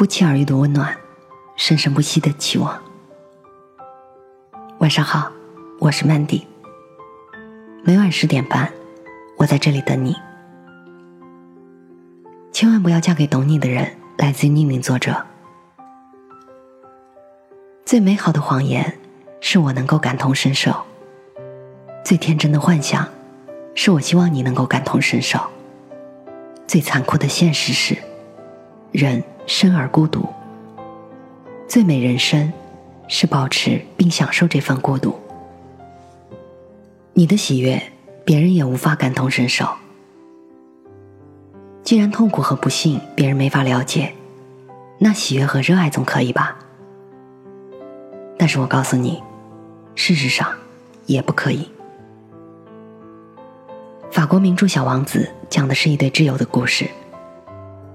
不期而遇的温暖，生生不息的期望。晚上好，我是 Mandy。每晚十点半，我在这里等你。千万不要嫁给懂你的人。来自匿名作者。最美好的谎言，是我能够感同身受；最天真的幻想，是我希望你能够感同身受；最残酷的现实是，人生而孤独。最美人生。是保持并享受这份孤独。你的喜悦，别人也无法感同身受。既然痛苦和不幸别人没法了解，那喜悦和热爱总可以吧？但是我告诉你，事实上也不可以。法国名著《小王子》讲的是一对挚友的故事。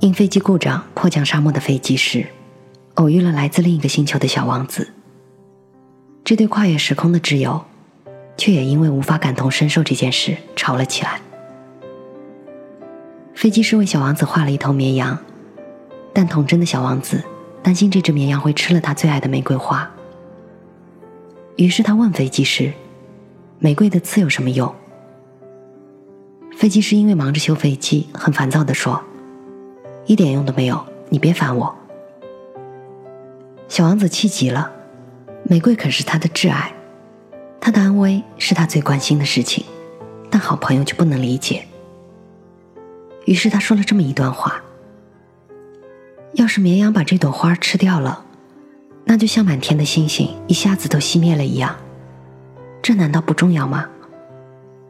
因飞机故障迫降沙漠的飞机时，偶遇了来自另一个星球的小王子。这对跨越时空的挚友，却也因为无法感同身受这件事吵了起来。飞机师为小王子画了一头绵羊，但童真的小王子担心这只绵羊会吃了他最爱的玫瑰花。于是他问飞机师：“玫瑰的刺有什么用？”飞机师因为忙着修飞机，很烦躁地说：“一点用都没有，你别烦我。”小王子气极了。玫瑰可是他的挚爱，他的安危是他最关心的事情，但好朋友却不能理解。于是他说了这么一段话：要是绵羊把这朵花吃掉了，那就像满天的星星一下子都熄灭了一样，这难道不重要吗？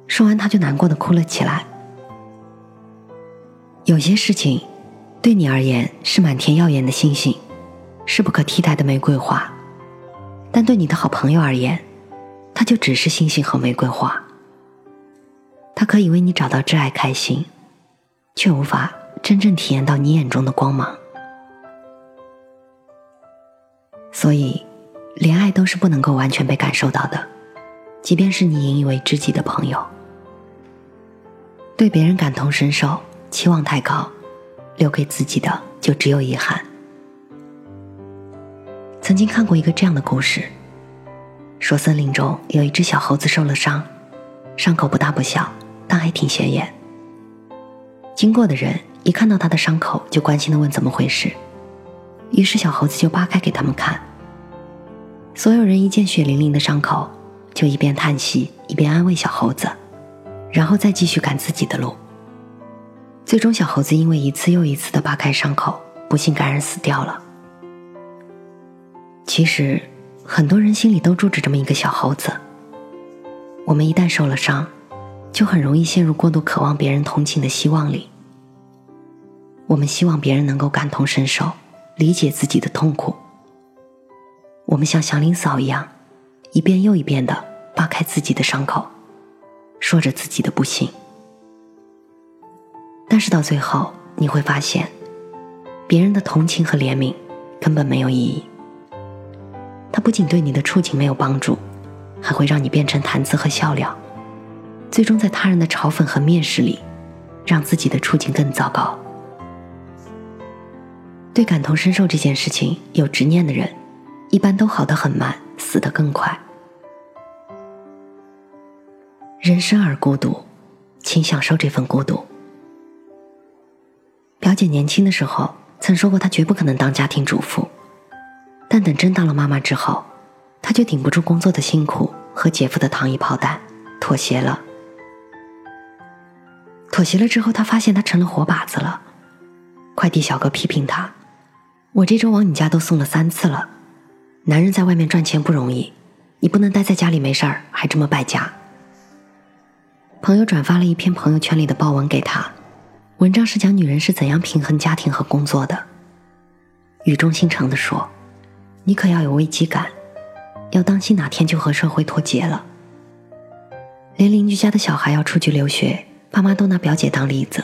说完，他就难过的哭了起来。有些事情，对你而言是满天耀眼的星星，是不可替代的玫瑰花。但对你的好朋友而言，他就只是星星和玫瑰花。他可以为你找到挚爱开心，却无法真正体验到你眼中的光芒。所以，连爱都是不能够完全被感受到的，即便是你引以为知己的朋友。对别人感同身受，期望太高，留给自己的就只有遗憾。曾经看过一个这样的故事，说森林中有一只小猴子受了伤，伤口不大不小，但还挺显眼。经过的人一看到他的伤口，就关心的问怎么回事，于是小猴子就扒开给他们看。所有人一见血淋淋的伤口，就一边叹息一边安慰小猴子，然后再继续赶自己的路。最终，小猴子因为一次又一次的扒开伤口，不幸感染死掉了。其实，很多人心里都住着这么一个小猴子。我们一旦受了伤，就很容易陷入过度渴望别人同情的希望里。我们希望别人能够感同身受，理解自己的痛苦。我们像祥林嫂一样，一遍又一遍的扒开自己的伤口，说着自己的不幸。但是到最后，你会发现，别人的同情和怜悯根本没有意义。它不仅对你的处境没有帮助，还会让你变成谈资和笑料，最终在他人的嘲讽和蔑视里，让自己的处境更糟糕。对感同身受这件事情有执念的人，一般都好得很慢，死得更快。人生而孤独，请享受这份孤独。姐年轻的时候曾说过，她绝不可能当家庭主妇。但等真当了妈妈之后，她就顶不住工作的辛苦和姐夫的糖衣炮弹，妥协了。妥协了之后，她发现她成了活靶子了。快递小哥批评她：“我这周往你家都送了三次了，男人在外面赚钱不容易，你不能待在家里没事儿还这么败家。”朋友转发了一篇朋友圈里的报文给她，文章是讲女人是怎样平衡家庭和工作的，语重心长的说。你可要有危机感，要当心哪天就和社会脱节了。连邻居家的小孩要出去留学，爸妈都拿表姐当例子。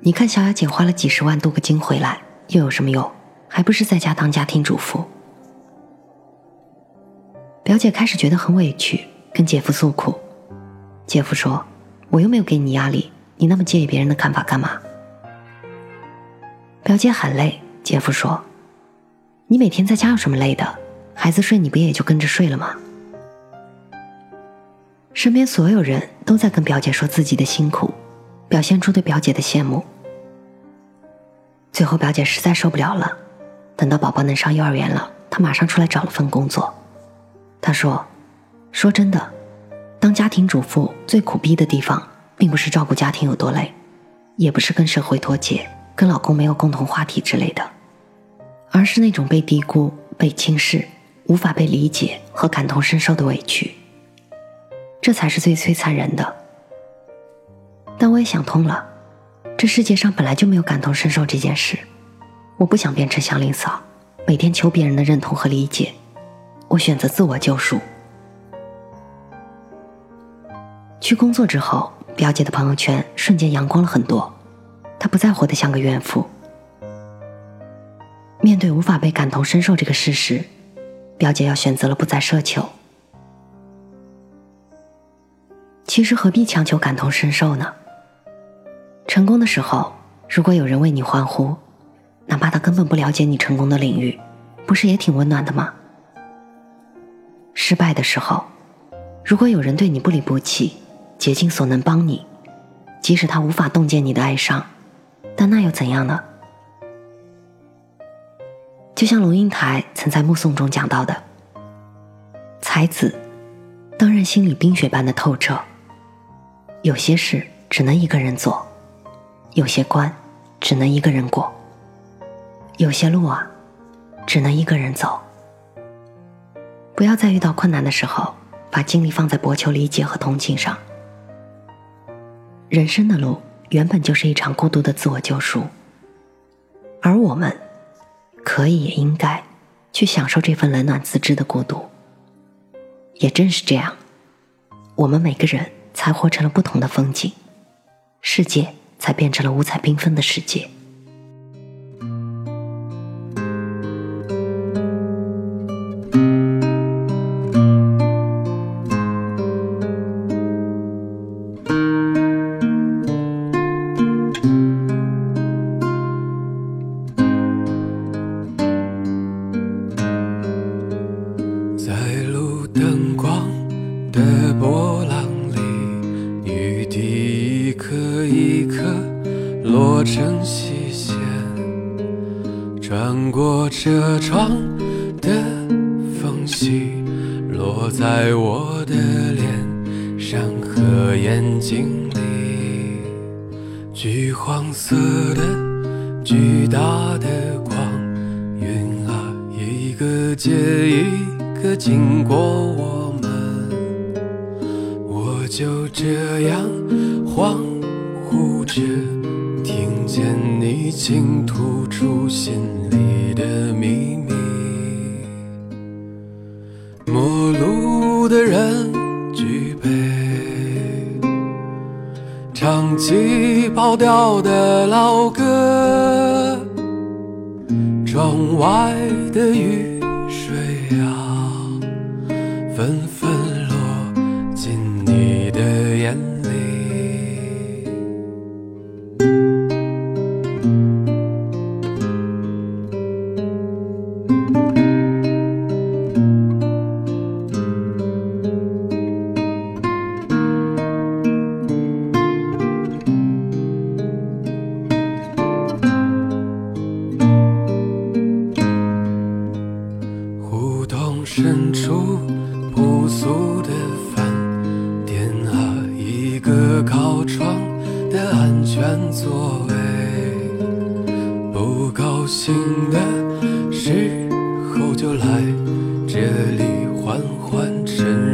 你看小雅姐花了几十万镀个金回来，又有什么用？还不是在家当家庭主妇。表姐开始觉得很委屈，跟姐夫诉苦。姐夫说：“我又没有给你压力，你那么介意别人的看法干嘛？”表姐很累。姐夫说：“你每天在家有什么累的？孩子睡你不也就跟着睡了吗？”身边所有人都在跟表姐说自己的辛苦，表现出对表姐的羡慕。最后表姐实在受不了了，等到宝宝能上幼儿园了，她马上出来找了份工作。她说：“说真的，当家庭主妇最苦逼的地方，并不是照顾家庭有多累，也不是跟社会脱节。”跟老公没有共同话题之类的，而是那种被低估、被轻视、无法被理解和感同身受的委屈，这才是最摧残人的。但我也想通了，这世界上本来就没有感同身受这件事。我不想变成祥林嫂，每天求别人的认同和理解。我选择自我救赎。去工作之后，表姐的朋友圈瞬间阳光了很多。她不再活得像个怨妇。面对无法被感同身受这个事实，表姐要选择了不再奢求。其实何必强求感同身受呢？成功的时候，如果有人为你欢呼，哪怕他根本不了解你成功的领域，不是也挺温暖的吗？失败的时候，如果有人对你不离不弃，竭尽所能帮你，即使他无法洞见你的哀伤。但那又怎样呢？就像龙应台曾在《目送》中讲到的：“才子当然心里冰雪般的透彻，有些事只能一个人做，有些关只能一个人过，有些路啊，只能一个人走。不要在遇到困难的时候，把精力放在博求理解和同情上。人生的路。”原本就是一场孤独的自我救赎，而我们可以也应该去享受这份冷暖自知的孤独。也正是这样，我们每个人才活成了不同的风景，世界才变成了五彩缤纷的世界。落在我的脸上和眼睛里，橘黄色的巨大的光晕啊，一个接一个经过我们，我就这样恍惚着听见你倾吐出心里。的秘密，人举杯，唱起跑调的老歌，窗外的雨水啊，纷纷落进你的眼深处朴素的饭店啊，一个靠窗的安全座位。不高兴的时候就来这里缓缓沉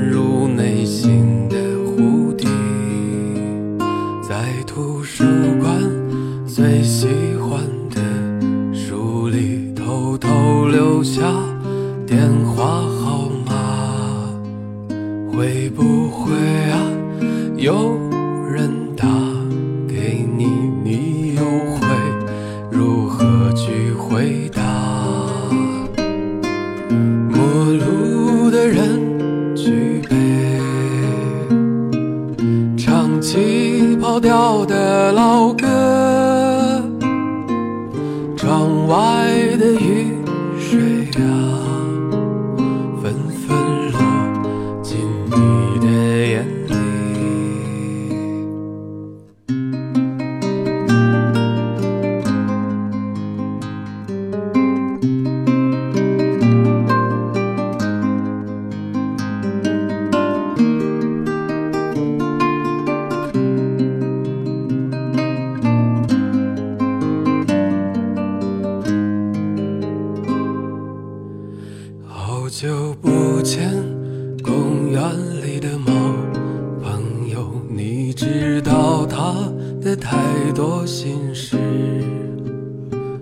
多心事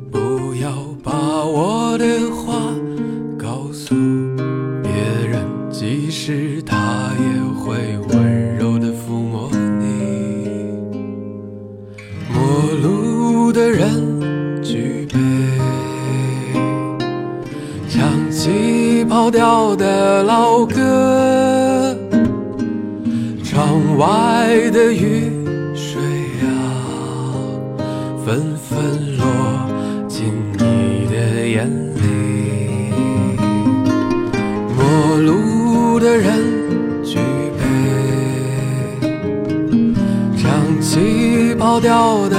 不要把我的话告诉别人即使他纷纷落进你的眼里陌路的人举杯唱起跑调的